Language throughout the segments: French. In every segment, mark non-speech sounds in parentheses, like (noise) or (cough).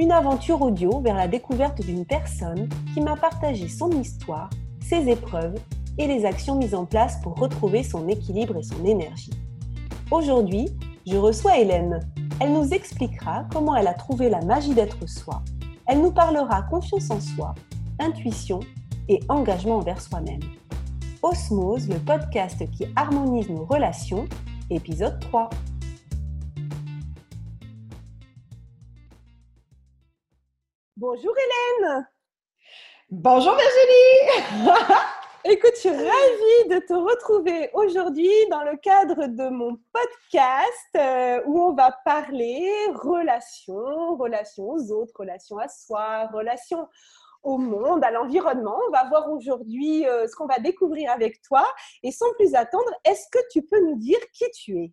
une aventure audio vers la découverte d'une personne qui m'a partagé son histoire, ses épreuves et les actions mises en place pour retrouver son équilibre et son énergie. Aujourd'hui, je reçois Hélène. Elle nous expliquera comment elle a trouvé la magie d'être soi. Elle nous parlera confiance en soi, intuition et engagement envers soi-même. Osmose, le podcast qui harmonise nos relations, épisode 3. Bonjour Hélène Bonjour Virginie (laughs) Écoute, je suis ravie de te retrouver aujourd'hui dans le cadre de mon podcast euh, où on va parler relations, relations aux autres, relations à soi, relations au monde, à l'environnement. On va voir aujourd'hui euh, ce qu'on va découvrir avec toi. Et sans plus attendre, est-ce que tu peux nous dire qui tu es?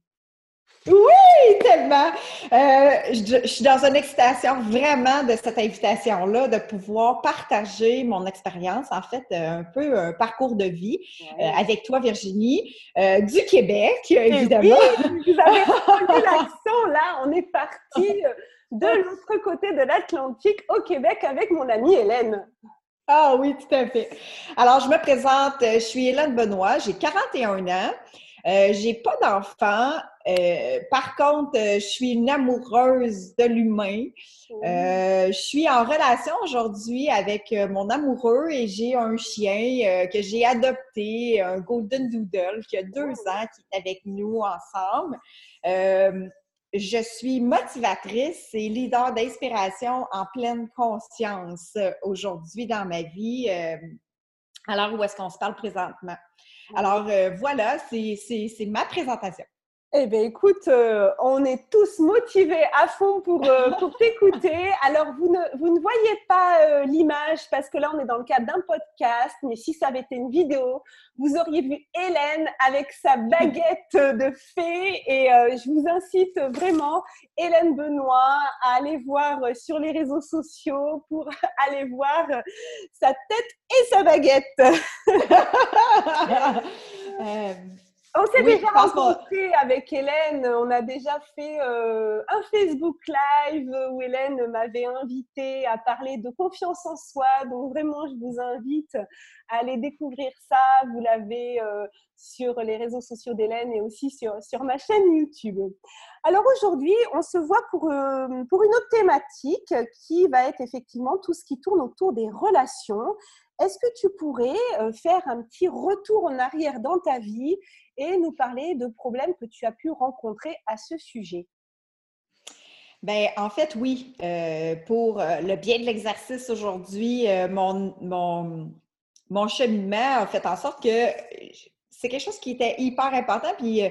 Oui, tellement. Euh, je, suis dans une excitation vraiment de cette invitation-là, de pouvoir partager mon expérience, en fait, un peu un parcours de vie euh, avec toi, Virginie, euh, du Québec, eh évidemment. Oui, vous avez (laughs) l'accent, là. On est parti de l'autre côté de l'Atlantique au Québec avec mon amie Hélène. Ah oui, tout à fait. Alors, je me présente, je suis Hélène Benoît, j'ai 41 ans. Euh, j'ai pas d'enfant. Euh, par contre, euh, je suis une amoureuse de l'humain. je suis en relation aujourd'hui avec mon amoureux et j'ai un chien que j'ai adopté, un Golden Doodle, qui a deux oh. ans, qui est avec nous ensemble. je suis motivatrice et leader d'inspiration en pleine conscience aujourd'hui dans ma vie. alors, où est-ce qu'on se parle présentement? Alors euh, voilà, c'est ma présentation. Eh bien, écoute, euh, on est tous motivés à fond pour, euh, pour (laughs) t'écouter. Alors, vous ne, vous ne voyez pas l'image parce que là, on est dans le cadre d'un podcast, mais si ça avait été une vidéo, vous auriez vu Hélène avec sa baguette de fée. Et je vous incite vraiment, Hélène Benoît, à aller voir sur les réseaux sociaux pour (laughs) aller voir sa tête et sa baguette. (laughs) Euh, on s'est déjà rencontré avec Hélène. On a déjà fait euh, un Facebook Live où Hélène m'avait invité à parler de confiance en soi. Donc vraiment, je vous invite à aller découvrir ça. Vous l'avez euh, sur les réseaux sociaux d'Hélène et aussi sur, sur ma chaîne YouTube. Alors aujourd'hui, on se voit pour, pour une autre thématique qui va être effectivement tout ce qui tourne autour des relations est-ce que tu pourrais euh, faire un petit retour en arrière dans ta vie et nous parler de problèmes que tu as pu rencontrer à ce sujet? Ben, en fait, oui. Euh, pour euh, le bien de l'exercice aujourd'hui, mon, mon, mon, cheminement a fait en sorte que c'est quelque chose qui était hyper important. Puis,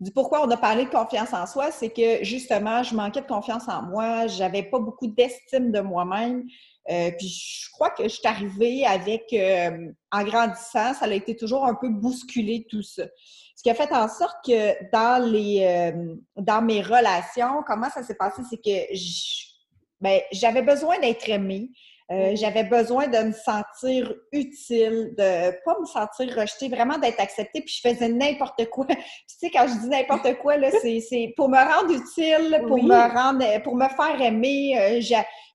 du pourquoi on a parlé de confiance en soi, c'est que justement, je manquais de confiance en moi, j'avais pas beaucoup d'estime de moi-même. Euh, puis je crois que je suis arrivée avec, euh, en grandissant, ça a été toujours un peu bousculé tout ça. Ce qui a fait en sorte que dans les, euh, dans mes relations, comment ça s'est passé, c'est que ben, j'avais besoin d'être aimée. Mm-hmm. j'avais besoin de me sentir utile, de pas me sentir rejetée, vraiment d'être acceptée, puis je faisais n'importe quoi. (laughs) tu sais, quand je dis n'importe quoi, là, c'est pour me rendre utile, pour me rendre, pour me faire aimer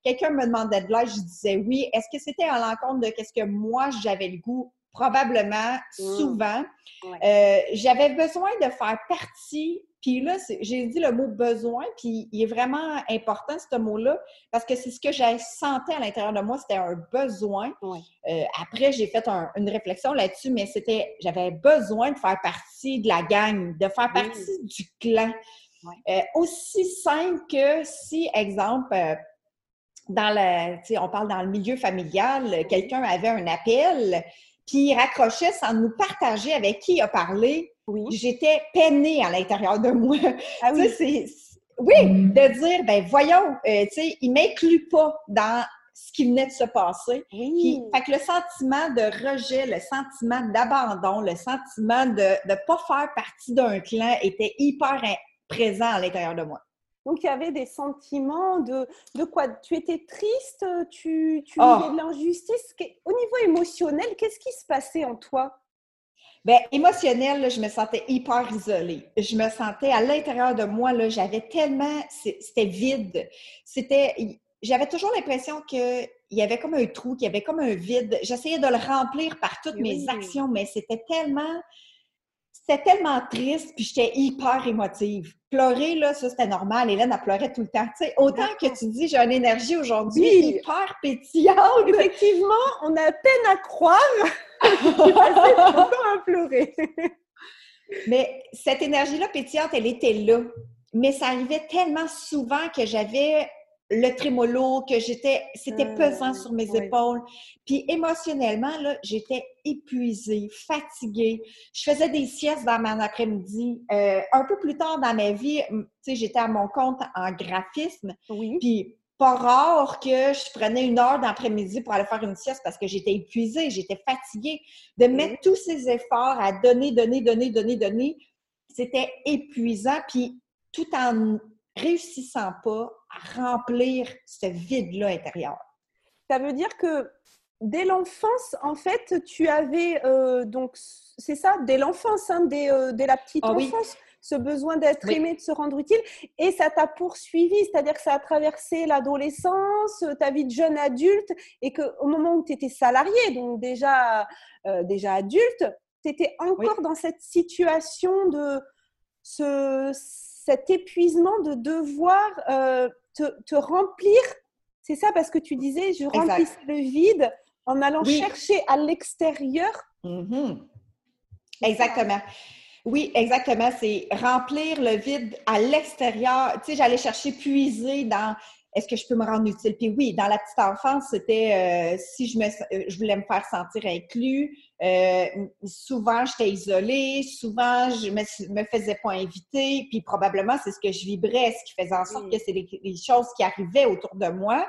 quelqu'un me demandait de l'aide, je disais oui. Est-ce que c'était à l'encontre de ce que moi j'avais le goût? Probablement, mmh. souvent. Euh, j'avais besoin de faire partie. Puis là, j'ai dit le mot besoin, puis il est vraiment important ce mot-là, parce que c'est ce que j'ai senti à l'intérieur de moi, c'était un besoin. Euh, après, j'ai fait une réflexion là-dessus, mais c'était, j'avais besoin de faire partie de la gang, de faire partie du clan. Euh, aussi simple que si, exemple, dans le, on parle dans le milieu familial, quelqu'un avait un appel, puis il raccrochait sans nous partager avec qui il a parlé. Oui. J'étais peinée à l'intérieur de moi. Ah oui. oui, de dire, ben voyons, euh, tu sais, il m'inclut pas dans ce qui venait de se passer. Puis, fait que le sentiment de rejet, le sentiment d'abandon, le sentiment de ne pas faire partie d'un clan était hyper présent à l'intérieur de moi. Donc, il y avait des sentiments de, de quoi? Tu étais triste? Tu, tu oh. vivais de l'injustice? Au niveau émotionnel, qu'est-ce qui se passait en toi? Bien, émotionnel, je me sentais hyper isolée. Je me sentais à l'intérieur de moi, là, j'avais tellement, c'était vide. C'était, j'avais toujours l'impression qu'il y avait comme un trou, qu'il y avait comme un vide. J'essayais de le remplir par toutes mes actions, mais c'était tellement, c'était tellement triste, puis j'étais hyper émotive. Pleurer, là, ça, c'était normal. Hélène, elle pleurait tout le temps. Tu sais, autant que tu dis, j'ai une énergie aujourd'hui hyper pétillante. Effectivement, on a peine à croire. (laughs) à (laughs) pleurer. Mais cette énergie-là pétillante, elle était là. Mais ça arrivait tellement souvent que j'avais le trémolo, que j'étais, c'était ah, pesant sur mes épaules. Puis émotionnellement, là, j'étais épuisée, fatiguée. Je faisais des siestes dans mon après-midi. Euh, un peu plus tard dans ma vie, tu sais, j'étais à mon compte en graphisme. Oui. Puis pas rare que je prenais une heure d'après-midi pour aller faire une sieste parce que j'étais épuisée, j'étais fatiguée. De mettre tous ces efforts à donner, donner, donner, donner, donner, c'était épuisant. Puis tout en réussissant pas à remplir ce vide-là intérieur. Ça veut dire que dès l'enfance, en fait, tu avais euh, donc, c'est ça, dès l'enfance, hein, dès, euh, dès, la petite ah enfance, ce besoin d'être aimé, de se rendre utile, et ça t'a poursuivi, c'est-à-dire que ça a traversé l'adolescence, ta vie de jeune adulte, et qu'au moment où tu étais salarié, donc déjà, euh, déjà adulte, tu étais encore dans cette situation de ce cet épuisement de devoir euh, te, remplir. C'est ça parce que tu disais, je remplis le vide en allant chercher à l'extérieur. Mm-hmm. Exactement. Oui, exactement. C'est remplir le vide à l'extérieur. Tu sais, j'allais chercher, puiser dans est-ce que je peux me rendre utile? Puis oui, dans la petite enfance, c'était euh, si je, me, euh, je voulais me faire sentir inclus. Euh, souvent, j'étais isolée. Souvent, je me, me faisais pas inviter. Puis probablement, c'est ce que je vibrais, ce qui faisait en sorte que c'est les, choses qui arrivaient autour de moi.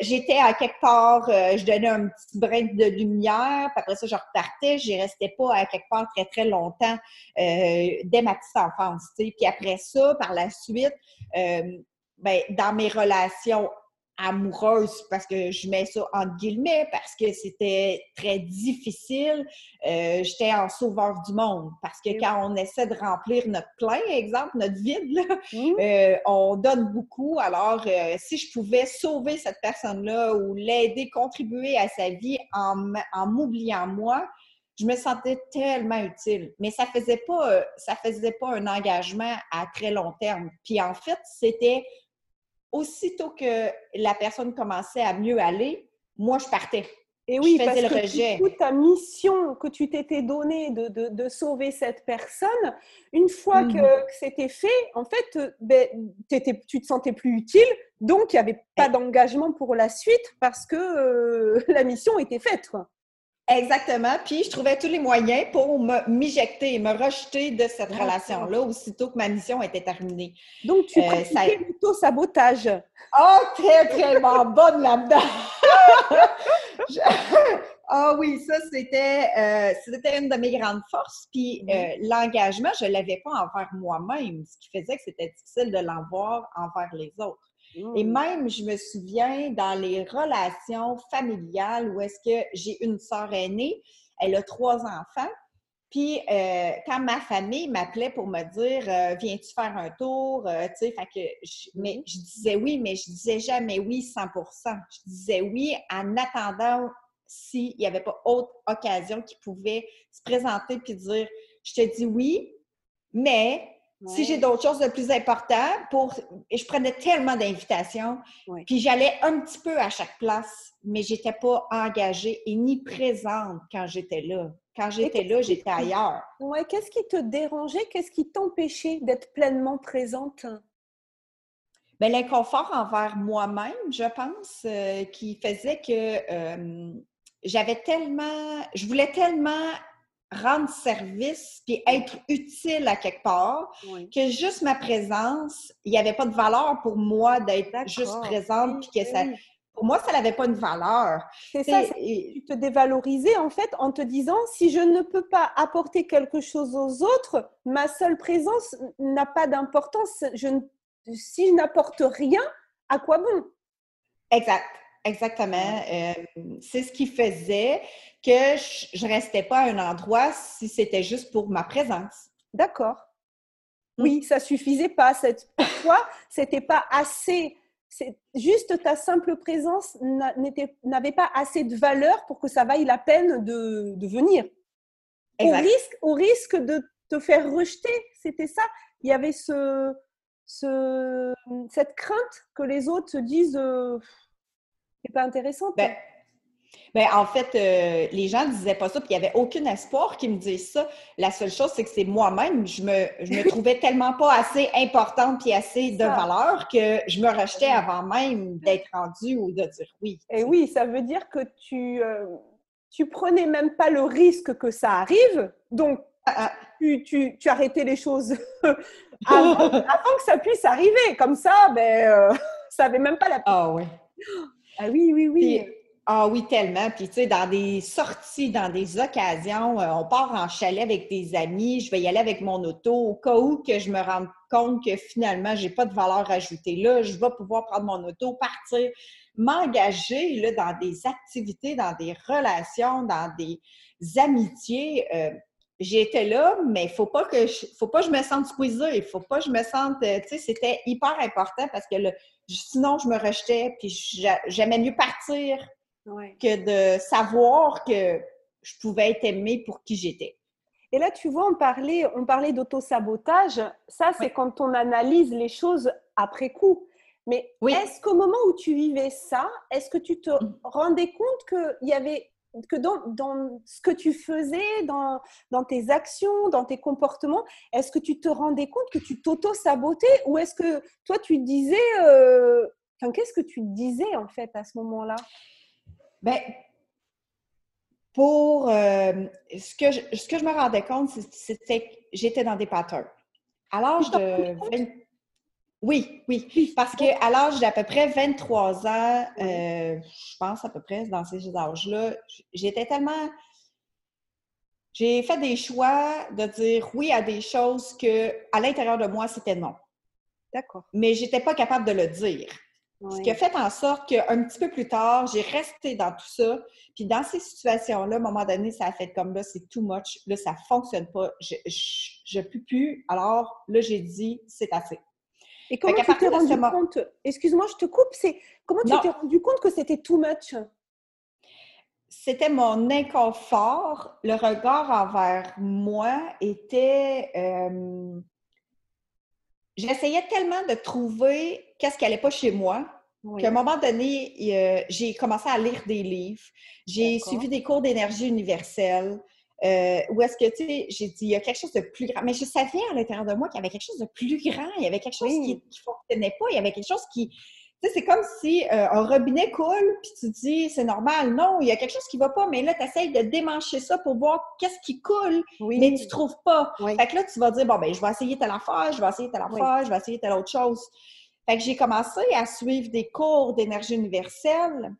J'étais à quelque part, je donnais un petit brin de lumière. Puis après ça, je repartais. Je restais pas à quelque part très, très longtemps dès ma petite enfance. Puis après ça, par la suite, ben, dans mes relations amoureuses, parce que je mets ça entre guillemets, parce que c'était très difficile, euh, j'étais en sauveur du monde. Parce que quand on essaie de remplir notre plein, exemple, notre vide, mmh. euh, on donne beaucoup. Alors, euh, si je pouvais sauver cette personne-là ou l'aider, contribuer à sa vie en, en m'oubliant moi, je me sentais tellement utile. Mais ça faisait pas, ça faisait pas un engagement à très long terme. Puis en fait, c'était aussitôt que la personne commençait à mieux aller, moi, je partais. Et oui, parce le que rejet. Toute ta mission que tu t'étais donnée de, de, sauver cette personne, une fois que, mhm. c'était fait, en fait, euh, ben, tu te sentais plus utile, donc il n'y avait pas d'engagement pour la suite parce que euh, (laughs) la mission était faite. Quoi. Exactement. Puis je trouvais tous les moyens pour m'éjecter, me rejeter de cette relation-là aussitôt que ma mission était terminée. Donc tu euh, ça... plutôt sabotage. Oh, très, très (laughs) bonne là-dedans. (laughs) Ah oui, ça, c'était euh, c'était une de mes grandes forces. Puis euh, l'engagement, je ne l'avais pas envers moi-même, ce qui faisait que c'était difficile de l'envoir envers les autres. Et mmh. même, je me souviens, dans les relations familiales où est-ce que j'ai une sœur aînée, elle a trois enfants. Puis, euh, quand ma famille m'appelait pour me dire euh, Viens-tu faire un tour? Euh, Tu sais, que je, mais mmh. je disais oui, mais je disais jamais oui 100% Je disais oui en attendant s'il n'y avait pas autre occasion qui pouvait se présenter puis dire Je te dis oui, mais si j'ai d'autres choses de plus importantes, pour... je prenais tellement d'invitations, puis j'allais un petit peu à chaque place, mais j'étais pas engagée et ni présente quand j'étais là. Quand j'étais là, j'étais ailleurs. Ouais, qu'est-ce qui te dérangeait? Qu'est-ce qui t'empêchait d'être pleinement présente? Bien, l'inconfort envers moi-même, je pense, euh, qui faisait que euh, j'avais tellement, je voulais tellement rendre service puis être utile à quelque part, que juste ma présence, il n'y avait pas de valeur pour moi d'être juste présente puis que ça pour moi, ça n'avait pas une valeur. C'est ça, tu te dévalorisais en fait en te disant si je ne peux pas apporter quelque chose aux autres, ma seule présence n'a pas d'importance. Je, si je n'apporte rien, à quoi bon? Exact. Exactement. Euh, c'est ce qui faisait que je ne restais pas à un endroit si c'était juste pour ma présence. D'accord. Mmh. Oui, ça suffisait pas. Cette, toi, c'était pas assez. Juste ta simple présence n'avait pas assez de valeur pour que ça vaille la peine de, de venir. Au risque, au risque de te faire rejeter, c'était ça. Il y avait ce, ce, cette crainte que les autres se disent euh, c'est pas intéressant. Ben, ben, en fait, euh, les gens ne disaient pas ça, puis il n'y avait aucun espoir qu'ils me disent ça. La seule chose, c'est que c'est moi-même, je me, je me (laughs) trouvais tellement pas assez importante puis assez de valeur que je me rejetais avant même d'être rendue ou de dire oui. Et oui, ça veut dire que tu, euh, tu prenais même pas le risque que ça arrive, donc ah, ah. tu, tu, tu, arrêtais les choses (laughs) (laughs) avant, que ça puisse arriver. Comme ça, ben, euh, ça n'avait même pas la Ah oui. Ah oui, oui, oui. Ah oui, tellement. Puis, tu sais, dans des sorties, dans des occasions, euh, on part en chalet avec des amis, je vais y aller avec mon auto au cas où que je me rende compte que finalement, j'ai pas de valeur ajoutée là, je vais pouvoir prendre mon auto, partir, m'engager là, dans des activités, dans des relations, dans des amitiés. Euh, j'étais là, mais faut pas que je, faut pas que je me sente squeezée, il faut pas que je me sente, euh, tu sais, c'était hyper important parce que sinon je me rejetais, puis j'aimais mieux partir que de savoir que je pouvais être aimée pour qui j'étais. Et là, tu vois, on parlait, on parlait d'auto-sabotage. Ça, c'est quand on analyse les choses après coup. Mais est-ce qu'au moment où tu vivais ça, est-ce que tu te mmh. rendais compte qu'il y avait que dans, ce que tu faisais, dans, dans, tes actions, dans tes comportements, est-ce que tu te rendais compte que tu t'auto-sabotais ou est-ce que toi tu disais, euh, qu'est-ce que tu disais en fait à ce moment-là? Ben, pour euh, ce, que je, ce que je me rendais compte, c'était que j'étais dans des patterns. À l'âge de oui, oui. Parce qu'à l'âge d'à peu près 23 ans, euh, je pense à peu près dans ces âges-là, j'étais tellement. J'ai fait des choix de dire oui à des choses que, à l'intérieur de moi, c'était non. D'accord. Mais je n'étais pas capable de le dire. Ce qui a fait en sorte qu'un petit peu plus tard, j'ai resté dans tout ça. Puis dans ces situations-là, à un moment donné, ça a fait comme là, c'est too much. Là, ça ne fonctionne pas. Je ne peux plus. Alors là, j'ai dit, c'est assez. Et comment tu t'es rendu compte? Excuse-moi, je te coupe. C'est comment tu t'es rendu compte que c'était too much? C'était mon inconfort. Le regard envers moi était. Euh, j'essayais tellement de trouver qu'est-ce qui n'allait pas chez moi qu'à un moment donné, j'ai commencé à lire des livres. J'ai suivi des cours d'énergie universelle. Euh, ou est-ce que, tu sais, j'ai dit, il y a quelque chose de plus grand. Mais je savais à l'intérieur de moi qu'il y avait quelque chose de plus grand. Il y avait quelque chose qui ne fonctionnait pas. Il y avait quelque chose qui. Tu sais, c'est comme si euh, un robinet coule, puis tu dis, c'est normal. Non, il y a quelque chose qui ne va pas, mais là, tu essayes de démancher ça pour voir qu'est-ce qui coule, mais tu ne trouves pas. Fait que là, tu vas dire, bon, ben, je vais essayer telle affaire, je vais essayer telle affaire, je vais essayer telle autre chose. Fait que j'ai commencé à suivre des cours d'énergie universelle.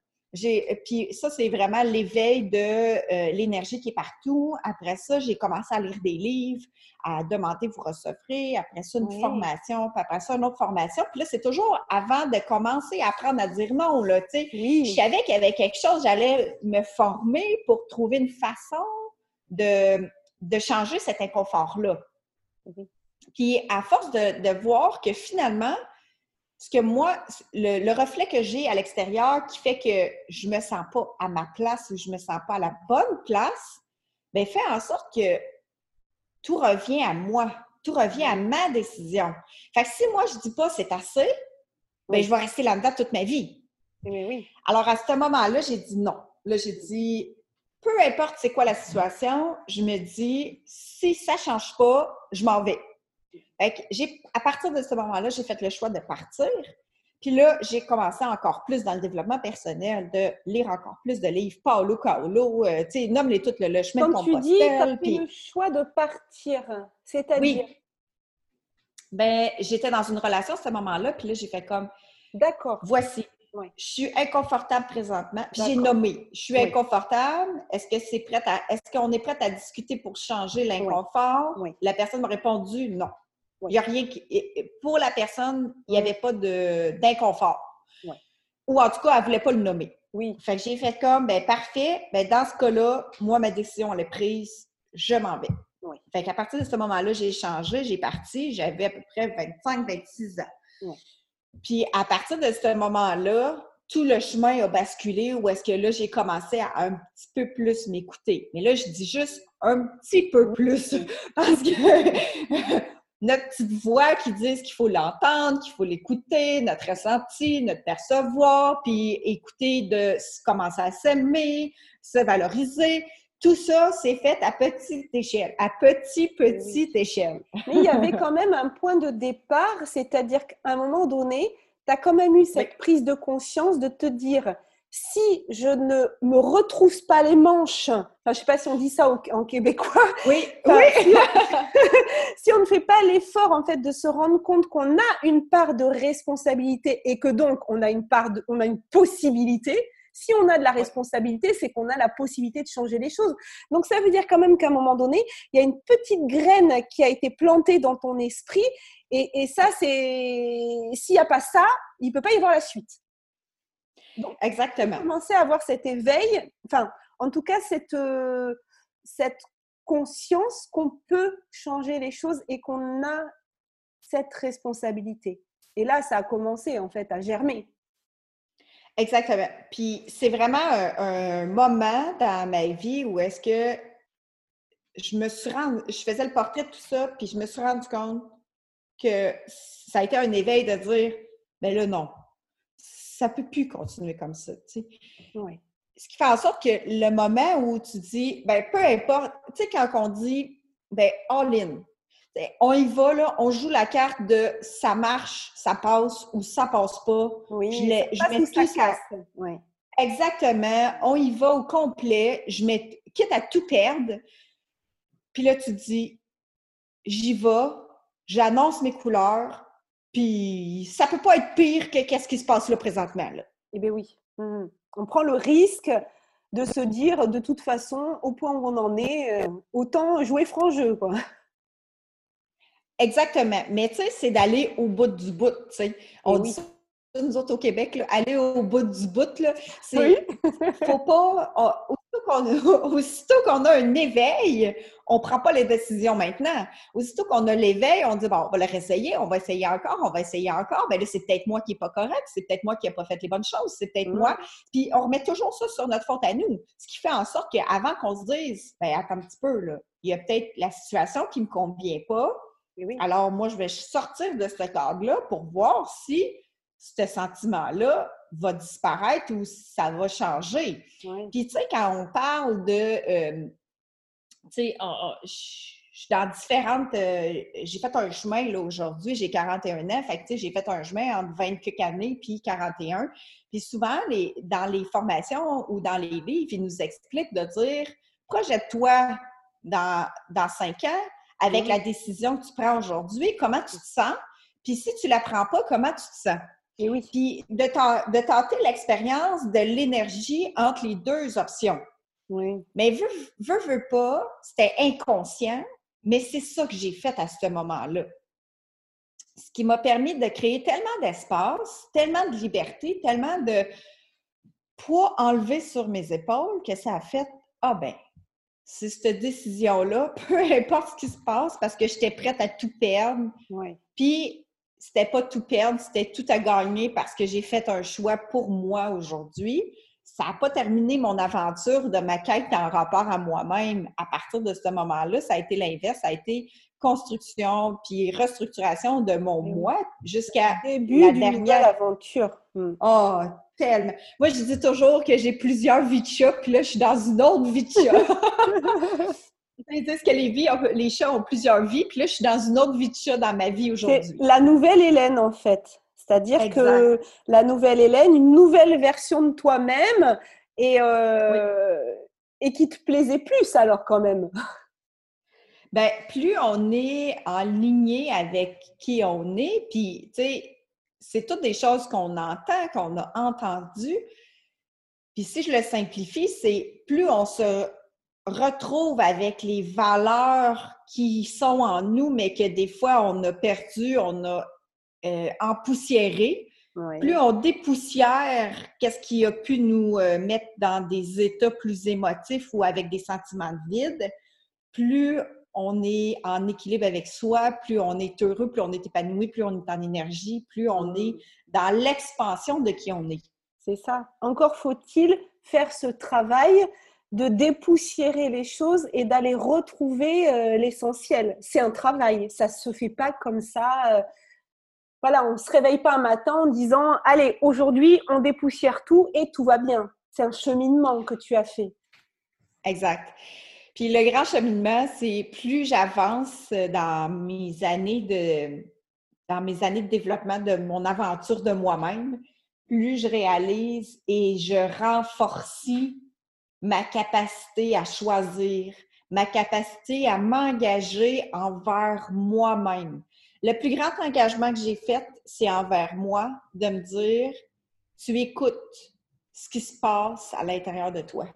Puis ça, c'est vraiment l'éveil de euh, l'énergie qui est partout. Après ça, j'ai commencé à lire des livres, à demander, vous recevrez. Après ça, une formation, puis après ça, une autre formation. Puis là, c'est toujours avant de commencer à apprendre à dire non, là, tu sais. Je savais qu'il y avait quelque chose, j'allais me former pour trouver une façon de, de changer cet inconfort-là. Puis à force de, de voir que finalement, ce que moi, le, reflet que j'ai à l'extérieur qui fait que je me sens pas à ma place ou je me sens pas à la bonne place, bien, fait en sorte que tout revient à moi, tout revient à ma décision. Fait que si moi, je dis pas c'est assez, bien, je vais rester là-dedans toute ma vie. Oui, oui. Alors, à ce moment-là, j'ai dit non. Là, j'ai dit, peu importe c'est quoi la situation, je me dis, si ça change pas, je m'en vais à partir de ce moment-là, j'ai fait le choix de partir. Puis là, j'ai commencé encore plus dans le développement personnel, de lire encore plus de livres. Paolo Caolo, euh, tu sais, nomme-les toutes, le, le chemin Comme de Compostelle. tu dis, tu as fait le choix de partir, c'est-à-dire? Oui. Ben, j'étais dans une relation à ce moment-là, puis là, j'ai fait comme... D'accord. Voici, je suis inconfortable présentement. J'ai nommé, je suis inconfortable. Est-ce que c'est prêt à, est-ce qu'on est prête à discuter pour changer l'inconfort? La personne m'a répondu non. Il n'y a rien qui, pour la personne, il n'y avait pas de, d'inconfort. Ou en tout cas, elle ne voulait pas le nommer. Oui. Fait que j'ai fait comme, ben parfait, ben dans ce cas-là, moi, ma décision, elle est prise, je m'en vais. Oui. Fait qu'à partir de ce moment-là, j'ai changé, j'ai parti, j'avais à peu près 25, 26 ans. Puis à partir de ce moment-là, tout le chemin a basculé où est-ce que là, j'ai commencé à un petit peu plus m'écouter. Mais là, je dis juste un petit peu plus (laughs) parce que notre petite voix qui dit qu'il faut l'entendre, qu'il faut l'écouter, notre ressenti, notre percevoir, puis écouter de commencer à s'aimer, se valoriser. Tout ça, c'est fait à petite échelle, à petit, petite échelle. Mais il y avait quand même un point de départ, c'est-à-dire qu'à un moment donné, tu as quand même eu cette prise de conscience de te dire, si je ne me retrousse pas les manches, enfin, je ne sais pas si on dit ça en québécois, oui, oui. (laughs) Si, on, ne fait pas l'effort en fait de se rendre compte qu'on a une part de responsabilité et que donc on a une part, de, on a une possibilité. Si on a de la responsabilité, c'est qu'on a la possibilité de changer les choses. Donc ça veut dire quand même qu'à un moment donné, il y a une petite graine qui a été plantée dans ton esprit et, et ça, c'est s'il n'y a pas ça, il ne peut pas y avoir la suite. Donc, Exactement. Commencer à avoir cet éveil, enfin, en tout cas, cette, euh, cette conscience qu'on peut changer les choses et qu'on a cette responsabilité. Et là, ça a commencé en fait à germer. Exactement. Puis c'est vraiment un, moment dans ma vie où est-ce que je me suis rendu, je faisais le portrait de tout ça, puis je me suis rendu compte que ça a été un éveil de dire, mais ben là, non, ça peut plus continuer comme ça. Tu sais. Ce qui fait en sorte que le moment où tu dis, ben peu importe, tu sais, quand on dit, ben all in, on y va, là, on joue la carte de ça marche, ça passe ou ça passe pas. Oui, je, mets tout ça. Exactement. On y va au complet. Je mets, quitte à tout perdre. Puis là, tu dis, j'y vais, j'annonce mes couleurs, puis ça peut pas être pire que qu'est-ce qui se passe là présentement. Là. Eh bien oui. Mmh on prend le risque de se dire, de toute façon, au point où on en est, euh, autant jouer franc jeu, quoi. Exactement. Mais tu sais, c'est d'aller au bout du bout, tu sais. On dit nous autres au Québec, aller au bout du bout, là, c'est... (laughs) faut pas... (laughs) aussitôt qu'on a un éveil, on prend pas les décisions maintenant. Aussitôt qu'on a l'éveil, on dit, bon, on va le réessayer, on va essayer encore, on va essayer encore. Ben là, c'est peut-être moi qui n'est pas correct, c'est peut-être moi qui n'ai pas fait les bonnes choses, c'est peut-être moi. Puis on remet toujours ça sur notre faute à nous. Ce qui fait en sorte qu'avant qu'on se dise, ben attends un petit peu, là, il y a peut-être la situation qui ne me convient pas. Alors moi, je vais sortir de ce cadre-là pour voir si ce sentiment-là va disparaître ou ça va changer. Puis, tu sais, quand on parle de. Euh, tu sais, je suis dans différentes. Euh, j'ai fait un chemin là aujourd'hui, j'ai 41 ans, fait que tu sais, j'ai fait un chemin entre 20 quelques années puis 41. Puis souvent, les, dans les formations ou dans les livres, ils nous expliquent de dire projette-toi dans, dans 5 ans avec la décision que tu prends aujourd'hui, comment tu te sens, puis si tu la prends pas, comment tu te sens? Et oui. Puis de, de tenter l'expérience de l'énergie entre les deux options. Oui. Mais veux, veux, veux pas, c'était inconscient, mais c'est ça que j'ai fait à ce moment-là. Ce qui m'a permis de créer tellement d'espace, tellement de liberté, tellement de poids enlevé sur mes épaules que ça a fait Ah ben, c'est cette décision-là, (laughs) peu importe ce qui se passe, parce que j'étais prête à tout perdre. Oui. Puis c'était pas tout perdre, c'était tout à gagner parce que j'ai fait un choix pour moi aujourd'hui. Ça n'a pas terminé mon aventure de ma quête en rapport à moi-même. À partir de ce moment-là, ça a été l'inverse, ça a été construction puis restructuration de mon moi jusqu'à la dernière aventure. Oh, tellement. Moi, je dis toujours que j'ai plusieurs vies de chat, puis là, je suis dans une autre vie de chat. (laughs) Disent que les, les chats ont plusieurs vies, puis là, je suis dans une autre vie de chat dans ma vie aujourd'hui. La nouvelle Hélène, en fait. C'est-à-dire que la nouvelle Hélène, une nouvelle version de toi-même, et, euh, et qui te plaisait plus alors quand même. Ben, plus on est en lignée avec qui on est, puis, tu sais, c'est toutes des choses qu'on entend, qu'on a entendues. Puis si je le simplifie, c'est plus on se retrouve avec les valeurs qui sont en nous, mais que des fois on a perdu, on a euh, empoussiéré, plus on dépoussière qu'est-ce qui a pu nous euh, mettre dans des états plus émotifs ou avec des sentiments de vide, plus on est en équilibre avec soi, plus on est heureux, plus on est épanoui, plus on est en énergie, plus on est mm. dans l'expansion de qui on est. C'est ça. Encore faut-il faire ce travail de dépoussiérer les choses et d'aller retrouver euh, l'essentiel. C'est un travail, ça se fait pas comme ça. Euh, voilà, on se réveille pas un matin en disant allez aujourd'hui on dépoussière tout et tout va bien. C'est un cheminement que tu as fait. Exact. Puis le grand cheminement, c'est plus j'avance dans mes années de dans mes années de développement de mon aventure de moi-même, plus je réalise et je renforce ma capacité à choisir, ma capacité à m'engager envers moi-même. Le plus grand engagement que j'ai fait, c'est envers moi, de me dire, tu écoutes ce qui se passe à l'intérieur de toi.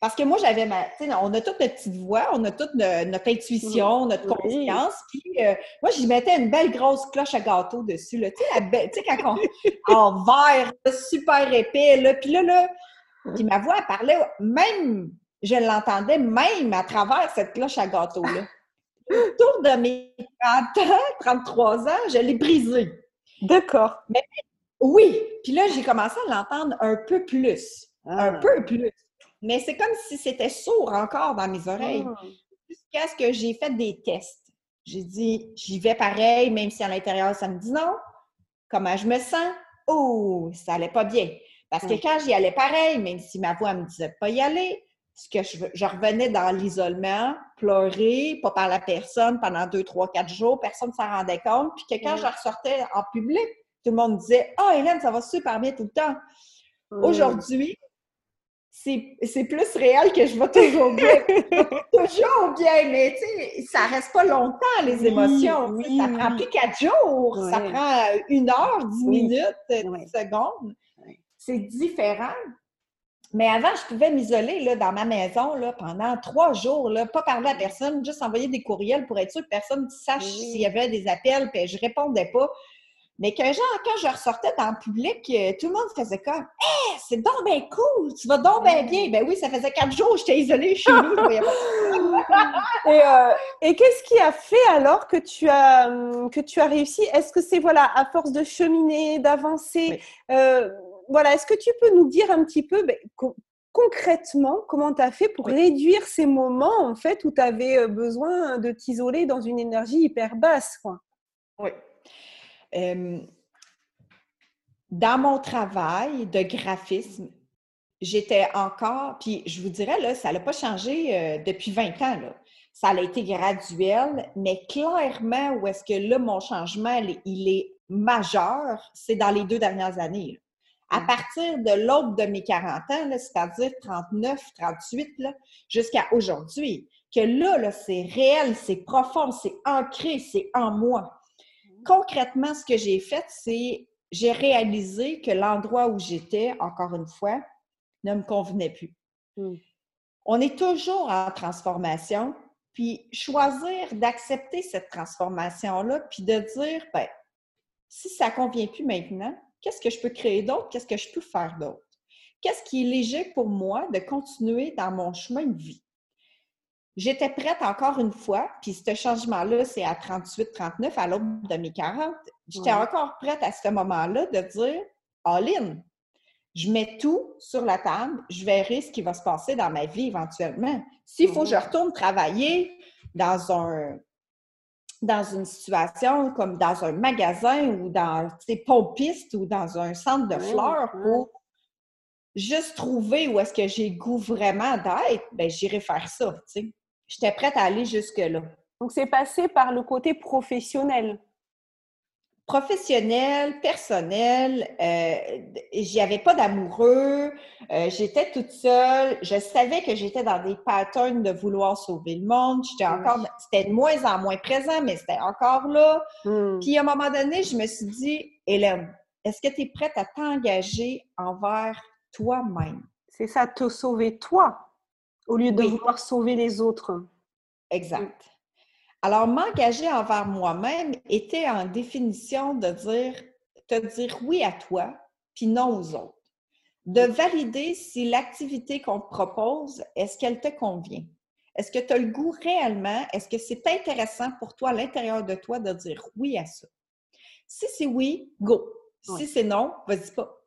Parce que moi, j'avais ma. On a toute notre petite voix, on a toute notre, intuition, notre conscience. Puis euh, moi, j'y mettais une belle grosse cloche à gâteau dessus. Tu sais, quand on. (laughs) en vert, super épais. Là, puis là, là, puis ma voix, elle parlait, même, je l'entendais même à travers cette cloche à gâteau-là. (laughs) Autour de mes 30 ans, 33 ans, je l'ai brisée. D'accord. Mais oui, puis là, j'ai commencé à l'entendre un peu plus. Un ah. peu plus. Mais c'est comme si c'était sourd encore dans mes oreilles. Ah. Jusqu'à ce que j'ai fait des tests. J'ai dit, j'y vais pareil, même si à l'intérieur, ça me dit non. Comment je me sens? Oh, ça allait pas bien. Parce que quand j'y allais pareil, même si ma voix me disait pas y aller, ce que je, je revenais dans l'isolement, pleurer, pas par la personne pendant deux, trois, quatre jours, personne ne s'en rendait compte. Puis que quand je ressortais en public, tout le monde disait Ah, oh, Hélène, ça va super bien tout le temps. Aujourd'hui, c'est plus réel que je vais toujours bien. (laughs) toujours bien, mais tu sais, ça reste pas longtemps, les émotions. ça prend plus quatre jours, ça prend une heure, dix minutes, dix secondes. C'est différent. Mais avant, je pouvais m'isoler dans ma maison là, pendant trois jours, là, pas parler à personne, juste envoyer des courriels pour être sûr que personne ne sache s'il y avait des appels, puis je répondais pas. Mais que genre, quand je ressortais dans le public, euh, tout le monde faisait comme Hé, c'est donc bien cool, tu vas donc bien bien. Ben oui, ça faisait quatre jours que j'étais isolée chez nous. (laughs) et, euh, et qu'est-ce qui a fait alors que tu as, que tu as réussi? Est-ce que c'est voilà, à force de cheminer, d'avancer euh, voilà, Est-ce que tu peux nous dire un petit peu ben, concrètement comment tu as fait pour réduire ces moments en fait où tu avais besoin de t'isoler dans une énergie hyper basse quoi? Oui dans mon travail de graphisme, j'étais encore, puis je vous dirais, là, ça n'a pas changé euh, depuis 20 ans. Là. Ça a été graduel, mais clairement, où est-ce que là, mon changement, il est majeur, c'est dans les deux dernières années. À mmh. partir de l'autre de mes 40 ans, c'est-à-dire 39, 38, jusqu'à aujourd'hui, que là, là c'est réel, c'est profond, c'est ancré, c'est en moi concrètement, ce que j'ai fait, c'est j'ai réalisé que l'endroit où j'étais, encore une fois, ne me convenait plus. Hmm. On est toujours en transformation, puis choisir d'accepter cette transformation-là, puis de dire, ben, si ça ne convient plus maintenant, qu'est-ce que je peux créer d'autre? Qu'est-ce que je peux faire d'autre? Qu'est-ce qui est léger pour moi de continuer dans mon chemin de vie? J'étais prête encore une fois, puis ce changement-là, c'est à 38-39, à l'aube de mes 40. J'étais encore prête à ce moment-là de dire All je mets tout sur la table, je verrai ce qui va se passer dans ma vie éventuellement. S'il faut que je retourne travailler dans un dans une situation comme dans un magasin ou dans des pompistes ou dans un centre de fleurs pour juste trouver où est-ce que j'ai goût vraiment d'être, ben j'irai faire ça, tu sais j'étais prête à aller jusque-là. Donc, c'est passé par le côté professionnel. Professionnel, personnel, euh, j'y avais pas d'amoureux, euh, j'étais toute seule, je savais que j'étais dans des patterns de vouloir sauver le monde, j'étais encore, c'était de moins en moins présent, mais c'était encore là. Hmm. Puis à un moment donné, je me suis dit, Hélène, est-ce que tu es prête à t'engager envers toi-même? C'est ça, te sauver toi, au lieu de vouloir sauver les autres. Exact. Alors, m'engager envers moi-même était en définition de dire, te dire oui à toi, puis non aux autres. De valider si l'activité qu'on te propose, est-ce qu'elle te convient? Est-ce que tu as le goût réellement? Est-ce que c'est intéressant pour toi à l'intérieur de toi de dire oui à ça? Si c'est oui, go. Si c'est non, vas-y pas.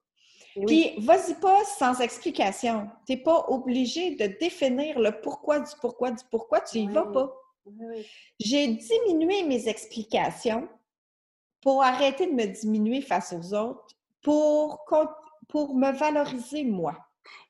Puis, vas-y pas sans explication. Tu n'es pas obligé de définir le pourquoi du pourquoi du pourquoi, tu y vas pas. J'ai diminué mes explications pour arrêter de me diminuer face aux autres, pour, pour me valoriser moi.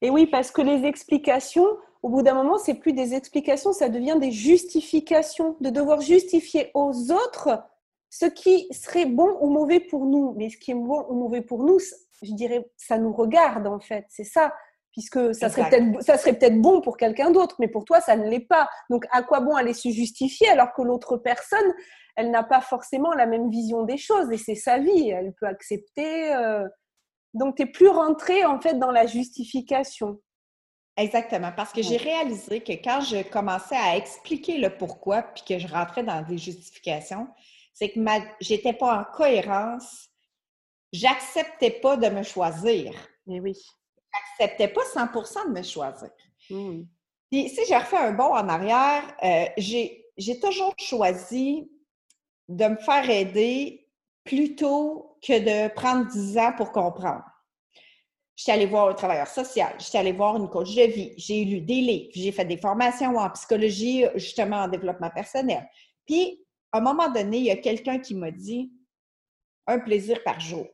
Et oui, parce que les explications, au bout d'un moment, c'est plus des explications, ça devient des justifications, de devoir justifier aux autres ce qui serait bon ou mauvais pour nous. Mais ce qui est bon ou mauvais pour nous, je dirais, ça nous regarde en fait, c'est ça. Puisque ça serait peut-être ça serait peut-être bon pour quelqu'un d'autre, mais pour toi ça ne l'est pas. Donc à quoi bon aller se justifier alors que l'autre personne, elle n'a pas forcément la même vision des choses et c'est sa vie, elle peut accepter. Euh. Donc tu n'es plus rentré en fait dans la justification. Exactement, parce que j'ai réalisé que quand je commençais à expliquer le pourquoi, puis que je rentrais dans des justifications, c'est que ma... j'étais pas en cohérence. J'acceptais pas de me choisir. Mais oui. J'acceptais pas 100% de me choisir. Mmh. Puis si j'ai refait un bond en arrière, euh, j'ai, toujours choisi de me faire aider plutôt que de prendre 10 ans pour comprendre. J'étais allée voir un travailleur social, j'étais allée voir une coach de vie, j'ai lu des livres, j'ai fait des formations en psychologie, justement en développement personnel. Puis à un moment donné, il y a quelqu'un qui m'a dit un plaisir par jour.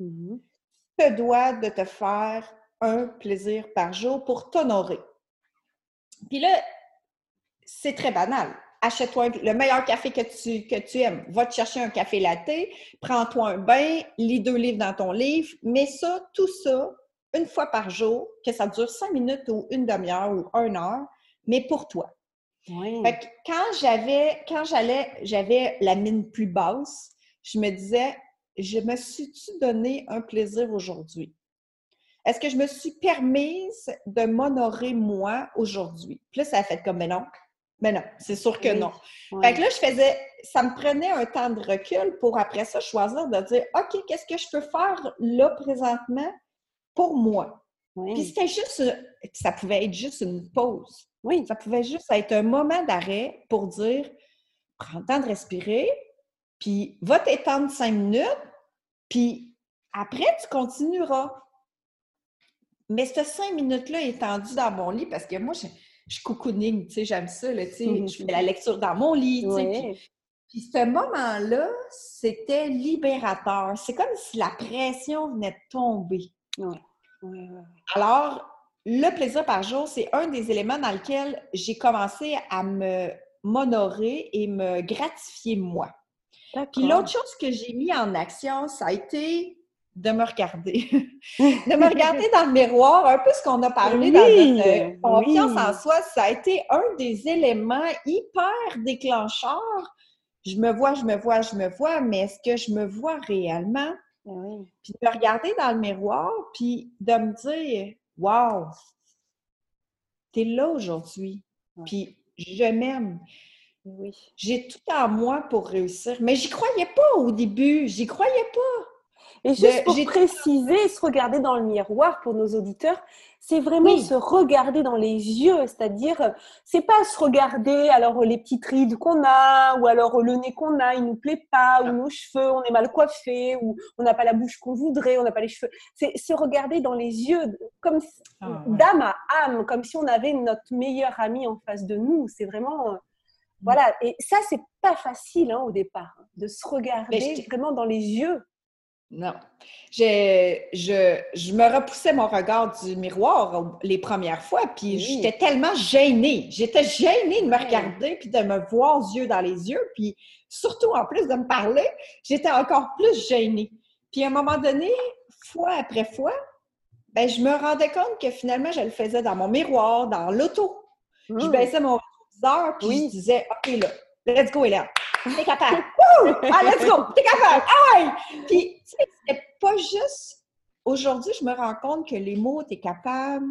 Mmh tu te dois de te faire un plaisir par jour pour t'honorer. Puis là, c'est très banal. Achète-toi le meilleur café que tu, que tu aimes. Va te chercher un café latte, prends-toi un bain, lis deux livres dans ton livre, mets ça, tout ça, une fois par jour, que ça dure cinq minutes ou une demi-heure ou une heure, mais pour toi quand j'avais, quand j'allais, j'avais la mine plus basse, je me disais, je me suis-tu donné un plaisir aujourd'hui? Est-ce que je me suis permise de m'honorer moi aujourd'hui? Puis là, ça a fait comme, mais non, mais non, c'est sûr que non. Fait que là, je faisais, ça me prenait un temps de recul pour après ça choisir de dire, OK, qu'est-ce que je peux faire là présentement pour moi? Puis c'était juste, ça pouvait être juste une pause. Oui, ça pouvait juste être un moment d'arrêt pour dire prends le temps de respirer, puis va t'étendre cinq minutes, puis après, tu continueras. Mais ces cinq minutes-là étendues dans mon lit, parce que moi, je, je cocooning, tu sais, j'aime ça, tu sais, mmh je fais la lecture dans mon lit, tu sais, puis, ce moment-là, c'était libérateur. C'est comme si la pression venait de tomber. Alors, le plaisir par jour, c'est un des éléments dans lequel j'ai commencé à me m'honorer et me gratifier moi. Puis l'autre chose que j'ai mis en action, ça a été de me regarder. (laughs) de me regarder dans le miroir, un peu ce qu'on a parlé dans notre euh, confiance en soi, ça a été un des éléments hyper déclencheurs. Je me vois, je me vois, je me vois, mais est-ce que je me vois réellement? Ben puis de me regarder dans le miroir, puis de me dire Wow! T'es là aujourd'hui. Puis je m'aime. Oui. J'ai tout en moi pour réussir. Mais j'y croyais pas au début. J'y croyais pas. Et juste pour préciser, se regarder dans le miroir pour nos auditeurs, c'est vraiment se regarder dans les yeux, c'est-à-dire, c'est pas se regarder alors les petites rides qu'on a, ou alors le nez qu'on a, il nous plaît pas, ou nos cheveux, on est mal coiffé, ou on n'a pas la bouche qu'on voudrait, on n'a pas les cheveux. C'est se regarder dans les yeux, comme ah, d'âme à âme, comme si on avait notre meilleur ami en face de nous. C'est vraiment, voilà. Et ça, c'est pas facile hein, au départ, hein, de se regarder vraiment dans les yeux. Non. Je, je, me repoussais mon regard du miroir les premières fois, puis j'étais tellement gênée. J'étais gênée de me regarder, puis de me voir yeux dans les yeux, puis surtout en plus de me parler, j'étais encore plus gênée. Puis à un moment donné, fois après fois, ben, je me rendais compte que finalement, je le faisais dans mon miroir, dans l'auto. Je mmh. baissais mon viseur, puis je disais, OK, là, let's go, Hélène. T'es capable. Ah, let's go! T'es capable! Ah Puis, tu sais, c'était pas juste aujourd'hui, je me rends compte que les mots, tu es capable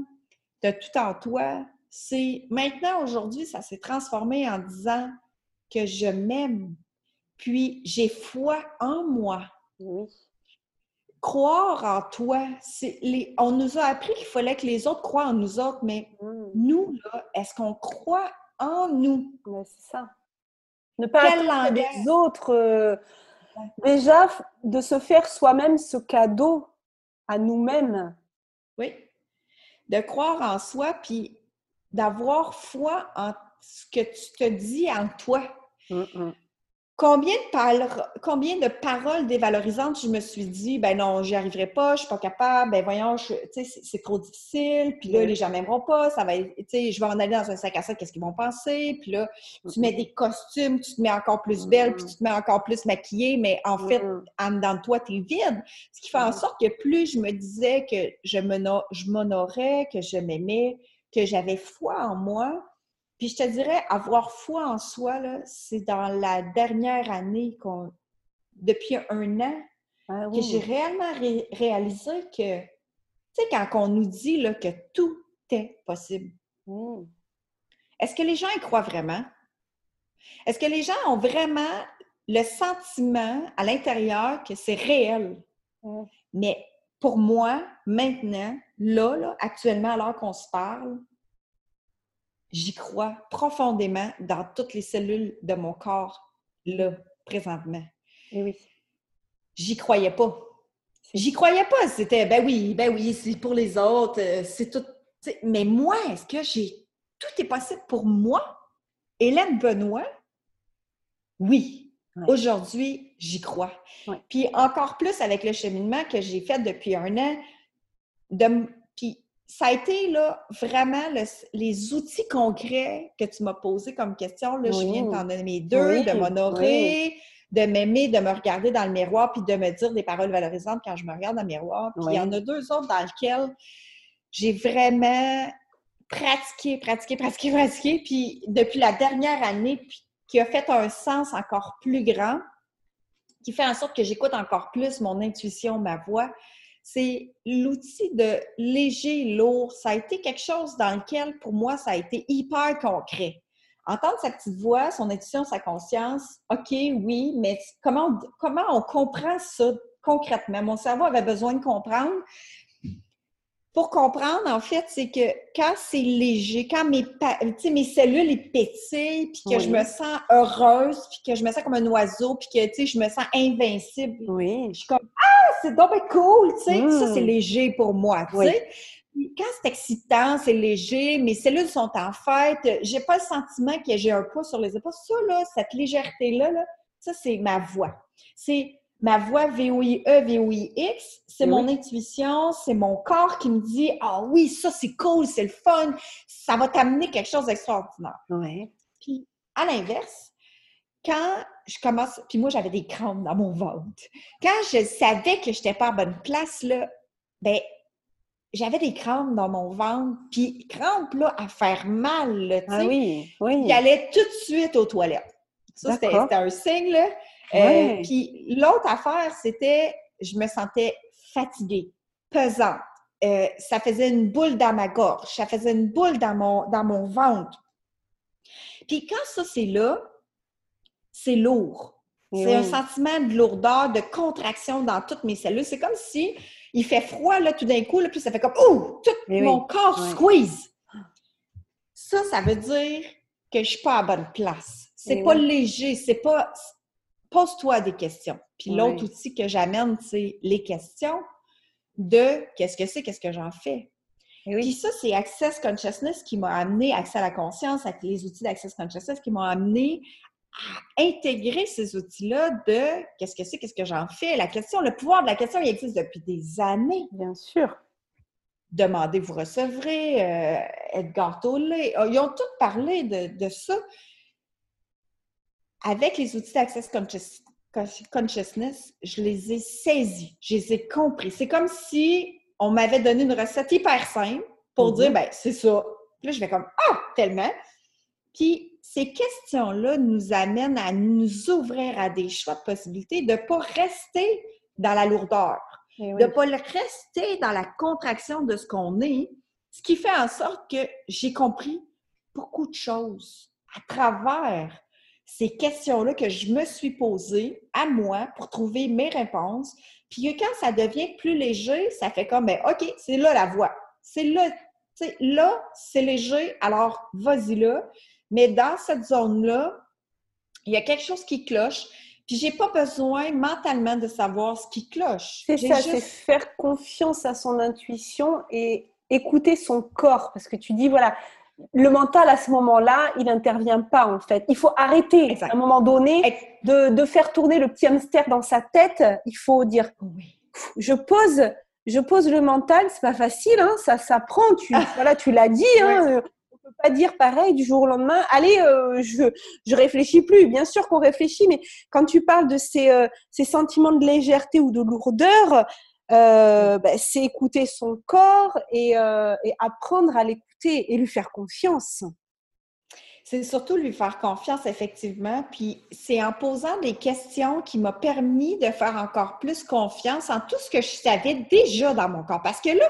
de tout en toi. C'est maintenant, aujourd'hui, ça s'est transformé en disant que je m'aime, puis j'ai foi en moi. Oui. Croire en toi, c'est les, on nous a appris qu'il fallait que les autres croient en nous autres, mais mm. nous, là, est-ce qu'on croit en nous? c'est ça. Ne pas attendre les autres. Euh, déjà, de se faire soi-même ce cadeau à nous-mêmes. Oui. De croire en soi, puis d'avoir foi en ce que tu te dis en toi. Mm, mm. Combien de, combien de paroles dévalorisantes je me suis dit, ben non, j'y arriverai pas, je suis pas capable, ben voyons, c'est trop difficile, puis là, les gens m'aimeront pas, ça va être, tu sais, je vais en aller dans un sac à sac, qu'est-ce qu'ils vont penser, puis là, tu mets des costumes, tu te mets encore plus belle, puis tu te mets encore plus maquillée, mais en fait, en dedans de toi, tu es vide. Ce qui fait en sorte que plus je me disais que je m'honorais, que je m'aimais, que j'avais foi en moi, puis je te dirais, avoir foi en soi, c'est dans la dernière année, qu'on, depuis un an, ah que j'ai réellement réalisé que, tu sais, quand on nous dit là, que tout est possible, mmh. est-ce que les gens y croient vraiment? Est-ce que les gens ont vraiment le sentiment à l'intérieur que c'est réel? Mmh. Mais pour moi, maintenant, là, là actuellement, alors qu'on se parle, j'y crois profondément dans toutes les cellules de mon corps, là, présentement. Et eh oui. J'y croyais pas. J'y croyais pas. C'était, ben oui, ben oui, c'est pour les autres, euh, c'est tout. Mais moi, est-ce que j'ai. Tout est possible pour moi? Hélène Benoît? Oui. Aujourd'hui, j'y crois. Puis encore plus avec le cheminement que j'ai fait depuis un an, de, ça a été là, vraiment les outils concrets que tu m'as posés comme question. Là, Je viens de t'en donner deux, de m'honorer, de m'aimer, de me regarder dans le miroir, puis de me dire des paroles valorisantes quand je me regarde dans le miroir. Puis il y en a deux autres dans lesquels j'ai vraiment pratiqué, pratiqué, pratiqué, pratiqué. Puis depuis la dernière année, puis, qui a fait un sens encore plus grand, qui fait en sorte que j'écoute encore plus mon intuition, ma voix c'est l'outil de léger, lourd. Ça a été quelque chose dans lequel, pour moi, ça a été hyper concret. Entendre sa petite voix, son intuition, sa conscience, OK, oui, mais comment, comment on comprend ça concrètement? Mon cerveau avait besoin de comprendre. Pour comprendre, en fait, c'est que quand c'est léger, quand mes, mes cellules les pétillent, puis que je me sens heureuse, puis que je me sens comme un oiseau, puis que je me sens invincible, oui. je suis comme Ah, c'est donc cool! tu sais Ça, c'est mmh. léger pour moi. tu sais Quand c'est excitant, c'est léger, mes cellules sont en fête, j'ai pas le sentiment que j'ai un poids sur les épaules. Ça, là, cette légèreté-là, là, ça, c'est ma voix. C'est ma voix VOIE, VOIX, c'est mon intuition, c'est mon corps qui me dit Ah oui, ça c'est cool, c'est le fun, ça va t'amener quelque chose d'extraordinaire. Ouais. Puis à l'inverse, quand je commence, puis moi j'avais des crampes dans mon ventre. Quand je savais que je n'étais pas à bonne place, là, ben j'avais des crampes dans mon ventre, puis crampes là, à faire mal, tu ah sais. Ah oui, oui. J'allais tout de suite aux toilettes. Ça, c'était un signe, là. Euh, puis l'autre affaire, c'était, je me sentais fatiguée, pesante. Euh, ça faisait une boule dans ma gorge, ça faisait une boule dans mon, dans mon ventre. Puis quand ça, c'est là, c'est lourd. C'est un sentiment de lourdeur, de contraction dans toutes mes cellules. C'est comme si il fait froid, là, tout d'un coup, là, puis ça fait comme « Ouh! » Tout mon corps squeeze. Ça, ça veut dire que je suis pas à bonne place. C'est pas léger, c'est pas pose-toi des questions. Puis l'autre outil que j'amène, c'est les questions de qu'est-ce que c'est, qu'est-ce que j'en fais. Et Puis ça, c'est Access Consciousness qui m'a amené, accès à la conscience, avec les outils d'Access Consciousness qui m'ont amené à intégrer ces outils-là de qu'est-ce que c'est, qu'est-ce que j'en fais. La question, le pouvoir de la question, il existe depuis des années. Bien sûr. Demandez, vous recevrez, euh, Edgar Tolle. Ils ont tous parlé de, de ça avec les outils d'Access Consciousness, je les ai saisis, je les ai compris. C'est comme si on m'avait donné une recette hyper simple pour mhm. dire, ben c'est ça. Puis là, je vais comme, ah, tellement. Puis ces questions-là nous amènent à nous ouvrir à des choix de possibilités, de ne pas rester dans la lourdeur. de ne pas rester dans la contraction de ce qu'on est, ce qui fait en sorte que j'ai compris beaucoup de choses à travers ces questions-là que je me suis posées à moi pour trouver mes réponses. Puis quand ça devient plus léger, ça fait comme, ben, OK, c'est là la voie. C'est là, sais, là, c'est léger, alors vas-y là. Mais dans cette zone-là, il y a quelque chose qui cloche. Puis j'ai pas besoin mentalement de savoir ce qui cloche. C'est ça, c'est faire confiance à son intuition et écouter son corps. Parce que tu dis, voilà, le mental à ce moment-là, il n'intervient pas en fait. Il faut arrêter à un moment donné de, de, faire tourner le petit hamster dans sa tête. Il faut dire, oui. je pose je pose le mental, c'est pas facile, hein, ça s'apprend. Tu, ah. voilà, tu l'as dit. Hein, euh, on peut pas dire pareil du jour au lendemain. Allez, euh, je je réfléchis plus. Bien sûr qu'on réfléchit, mais quand tu parles de ces euh, ces sentiments de légèreté ou de lourdeur, euh, ben, c'est écouter son corps et, et apprendre à l'écouter et lui faire confiance. C'est surtout lui faire confiance, effectivement. Puis c'est en posant des questions qui m'a permis de faire encore plus confiance en tout ce que je savais déjà dans mon corps. Parce que là,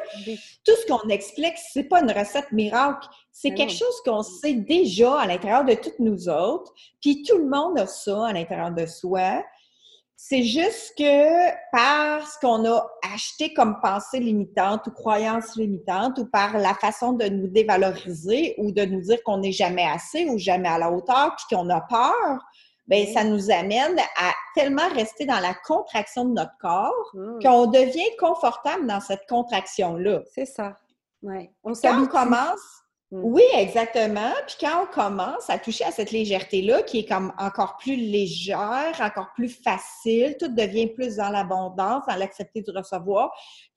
tout ce qu'on explique, c'est pas une recette miracle. C'est quelque chose qu'on sait déjà à l'intérieur de toutes nous autres. Puis tout le monde a ça à l'intérieur de soi. C'est juste que parce qu'on a acheté comme pensée limitante ou croyance limitante ou par la façon de nous dévaloriser ou de nous dire qu'on n'est jamais assez ou jamais à la hauteur puis qu'on a peur, bien, ça nous amène à tellement rester dans la contraction de notre corps mmh. qu'on devient confortable dans cette contraction-là. C'est ça. Ouais. On Quand on commence Mm. Oui, exactement. Puis quand on commence à toucher à cette légèreté-là, qui est comme encore plus légère, encore plus facile, tout devient plus dans l'abondance, dans l'accepter du recevoir,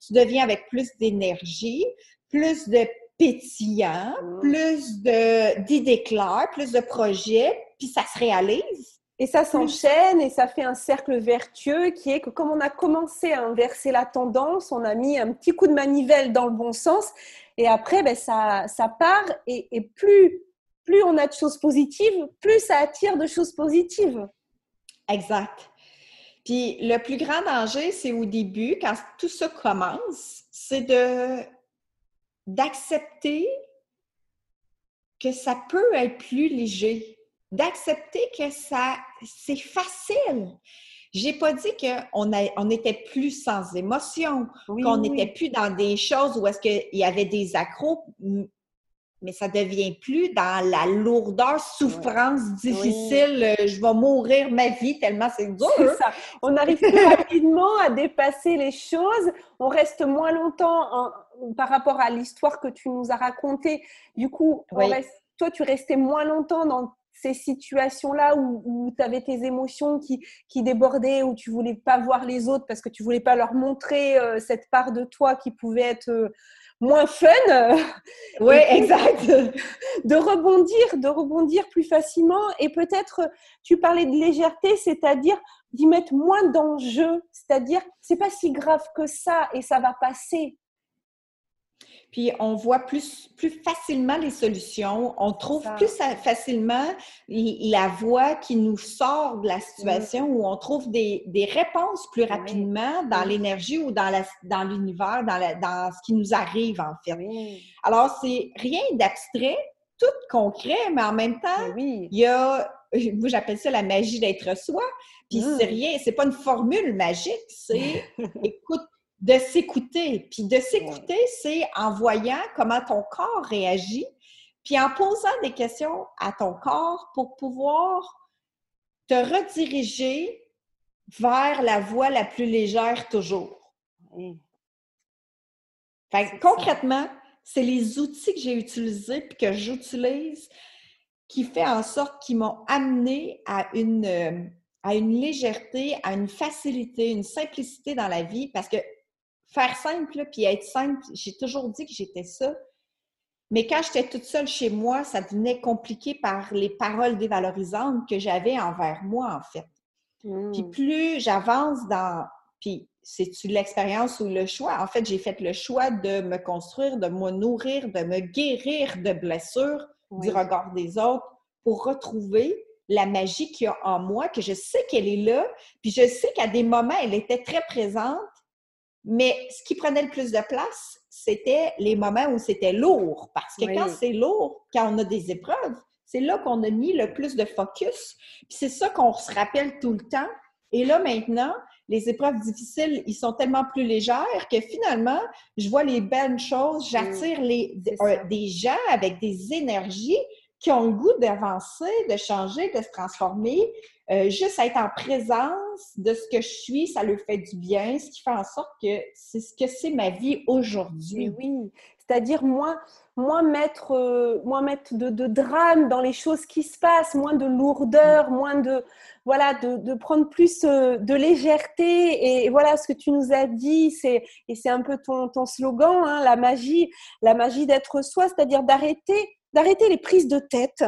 tu deviens avec plus d'énergie, plus de pétillant, mm. plus d'idées claires, plus de projets, puis ça se réalise. Et ça s'enchaîne et ça fait un cercle vertueux qui est que comme on a commencé à inverser la tendance, on a mis un petit coup de manivelle dans le bon sens et après, ben, ça, ça part et, et plus, plus on a de choses positives, plus ça attire de choses positives. Exact. Puis le plus grand danger, c'est au début, quand tout ça commence, c'est de d'accepter que ça peut être plus léger d'accepter que ça, c'est facile. J'ai pas dit qu'on on était plus sans émotion, qu'on n'était plus dans des choses où est-ce qu'il y avait des accros, mais ça devient plus dans la lourdeur, souffrance difficile. Euh, je vais mourir ma vie tellement c'est dur. Ça. On arrive plus rapidement à dépasser les choses. On reste moins longtemps par rapport à l'histoire que tu nous as racontée. Du coup, toi, tu restais moins longtemps dans ces situations-là où, tu avais tes émotions qui, qui, débordaient, où tu voulais pas voir les autres parce que tu voulais pas leur montrer euh, cette part de toi qui pouvait être euh, moins fun. (laughs) Oui, exact. De rebondir, de rebondir plus facilement et peut-être tu parlais de légèreté, c'est-à-dire d'y mettre moins d'enjeux, c'est-à-dire c'est pas si grave que ça et ça va passer. Puis on voit plus, plus facilement les solutions, on trouve plus facilement la voie qui nous sort de la situation, où on trouve des, des réponses plus rapidement dans l'énergie ou dans l'univers, dans, dans, dans, ce qui nous arrive en fait. Alors c'est rien d'abstrait, tout concret, mais en même temps, il y a, (laughs) moi j'appelle ça la magie d'être soi. Puis c'est mmh. rien, c'est pas une formule magique, c'est (laughs) écoute de s'écouter. Puis de s'écouter, c'est en voyant comment ton corps réagit, puis en posant des questions à ton corps pour pouvoir te rediriger vers la voie la plus légère toujours. concrètement, c'est les outils que j'ai utilisés puis que j'utilise qui fait en sorte qu'ils m'ont amené à une, euh, à une légèreté, à une facilité, une simplicité dans la vie parce que faire simple, puis être simple, j'ai toujours dit que j'étais ça. Mais quand j'étais toute seule chez moi, ça devenait compliqué par les paroles dévalorisantes que j'avais envers moi, en fait. Puis hmm. plus j'avance dans... Puis c'est-tu l'expérience ou le choix? En fait, j'ai fait le choix de me construire, de me nourrir, de me guérir de blessures du regard des autres pour retrouver la magie qu'il y a en moi, que je sais qu'elle est là, puis je sais qu'à des moments, elle était très présente, Mais ce qui prenait le plus de place, c'était les moments où c'était lourd. Parce que quand c'est lourd, quand on a des épreuves, c'est là qu'on a mis le plus de focus. Puis c'est ça qu'on se rappelle tout le temps. Et là, maintenant, les épreuves difficiles, ils sont tellement plus légères que finalement, je vois les belles choses, j'attire les, des gens avec des énergies qui ont le goût d'avancer, de changer, de se transformer. Euh, juste être en présence de ce que je suis, ça leur fait du bien, ce qui fait en sorte que c'est ce que c'est ma vie aujourd'hui. Oui, c'est-à-dire moins, moins mettre, euh, moins mettre de, de, drame dans les choses qui se passent, moins de lourdeur, moins de voilà de, de prendre plus euh, de légèreté. Et voilà ce que tu nous as dit, c'est et c'est un peu ton, ton slogan, hein, la magie, la magie d'être soi, c'est-à-dire d'arrêter d'arrêter les prises de tête.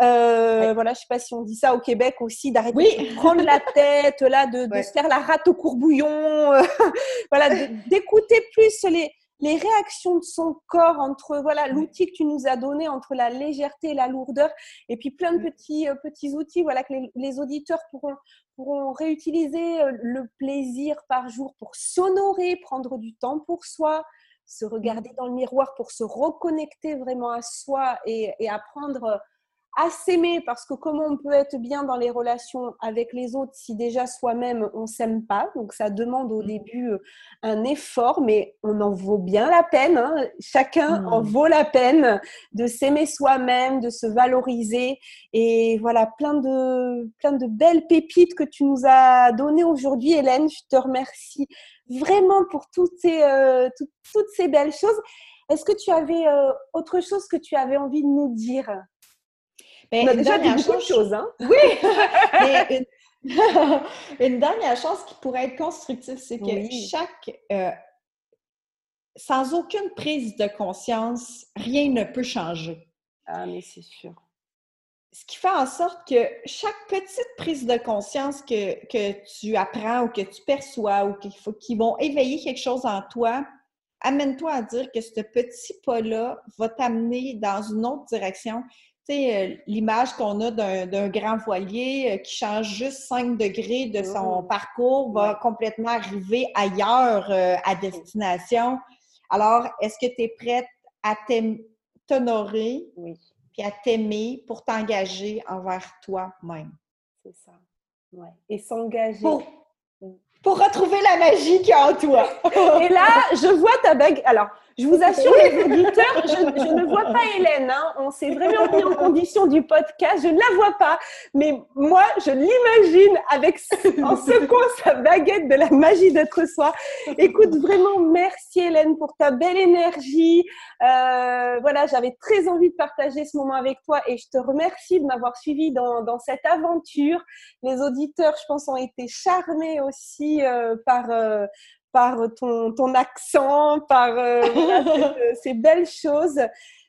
Euh, Voilà, je sais pas si on dit ça au Québec aussi, d'arrêter de prendre la tête, là, de, de se faire la rate au courbouillon, (laughs) voilà, d'écouter plus les, les réactions de son corps entre voilà l'outil que tu nous as donné entre la légèreté et la lourdeur et puis plein de petits euh, petits outils voilà que les, les, auditeurs pourront pourront réutiliser euh, le plaisir par jour pour s'honorer prendre du temps pour soi se regarder dans le miroir pour se reconnecter vraiment à soi et, et apprendre à s'aimer parce que comment on peut être bien dans les relations avec les autres si déjà soi-même on s'aime pas? Donc ça demande au mmh. début euh, un effort mais on en vaut bien la peine hein. chacun en mmh. vaut la peine de s'aimer soi-même de se valoriser et voilà plein de plein de belles pépites que tu nous as données aujourd'hui Hélène je te remercie vraiment pour toutes ces euh, toutes ces belles choses est-ce que tu avais euh, autre chose que tu avais envie de nous dire? Mais ben, On a déjà dit beaucoup chose, hein? Oui! (laughs) (laughs) une... dernière chose qui pourrait être constructive, c'est que chaque... Euh, sans aucune prise de conscience, rien ne peut changer. Ah, mais c'est sûr. Ce qui fait en sorte que chaque petite prise de conscience que, que tu apprends ou que tu perçois ou qu'il faut, qui vont éveiller quelque chose en toi, amène-toi à dire que ce petit pas-là va t'amener dans une autre direction l'image qu'on a d'un grand voilier euh, qui change juste 5 degrés de son mmh. parcours va complètement arriver ailleurs euh, à destination. Alors, est-ce que tu es prête à t'honorer oui. puis à t'aimer pour t'engager envers toi-même? C'est ça. Ouais. Et s'engager pour retrouver la magie qui est en toi. (laughs) Et là, je vois ta bague. Alors, je vous assure, les auditeurs, je, ne vois pas Hélène. Hein. On s'est vraiment mis en condition du podcast. Je ne la vois pas. Mais moi, je l'imagine avec, en secouant sa baguette de la magie d'être soi. Écoute, vraiment, merci Hélène pour ta belle énergie. Euh, voilà, j'avais très envie de partager ce moment avec toi et je te remercie de m'avoir suivi dans, dans cette aventure. Les auditeurs, je pense, ont été charmés aussi euh, par, euh, par ton, ton accent, par (laughs) euh, ces, belles choses.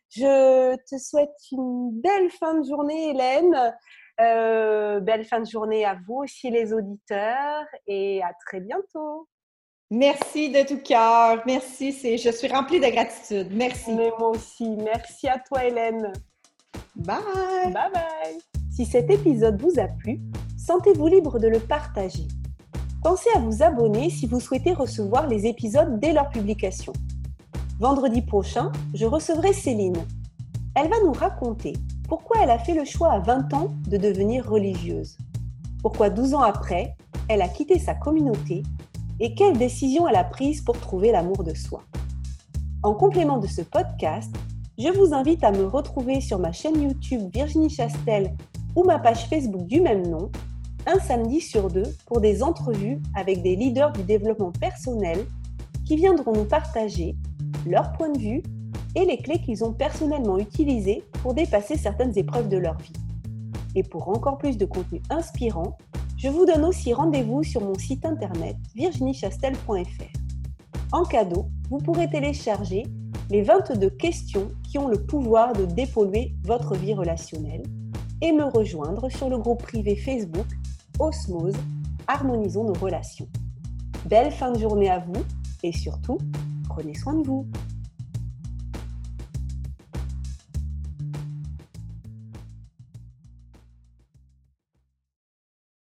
Je te souhaite une belle fin de journée, Hélène. Euh, belle fin de journée à vous aussi, les auditeurs, et à très bientôt. Merci de tout cœur. Merci. Je suis remplie de gratitude. Merci. Mais moi aussi. Merci à toi, Hélène. Bye. Bye bye. Si cet épisode vous a plu, sentez-vous libre de le partager Pensez à vous abonner si vous souhaitez recevoir les épisodes dès leur publication. Vendredi prochain, je recevrai Céline. Elle va nous raconter pourquoi elle a fait le choix à 20 ans de devenir religieuse. Pourquoi 12 ans après, elle a quitté sa communauté et quelles décisions elle a prises pour trouver l'amour de soi. En complément de ce podcast, je vous invite à me retrouver sur ma chaîne YouTube Virginie Chastel ou ma page Facebook du même nom un samedi sur deux pour des entrevues avec des leaders du développement personnel qui viendront nous partager leur point de vue et les clés qu'ils ont personnellement utilisées pour dépasser certaines épreuves de leur vie. Et pour encore plus de contenu inspirant, je vous donne aussi rendez-vous sur mon site internet virginiechastel.fr. En cadeau, vous pourrez télécharger les 22 questions qui ont le pouvoir de dépolluer votre vie relationnelle et me rejoindre sur le groupe privé Facebook osmose, harmonisons nos relations. Belle fin de journée à vous et surtout, prenez soin de vous.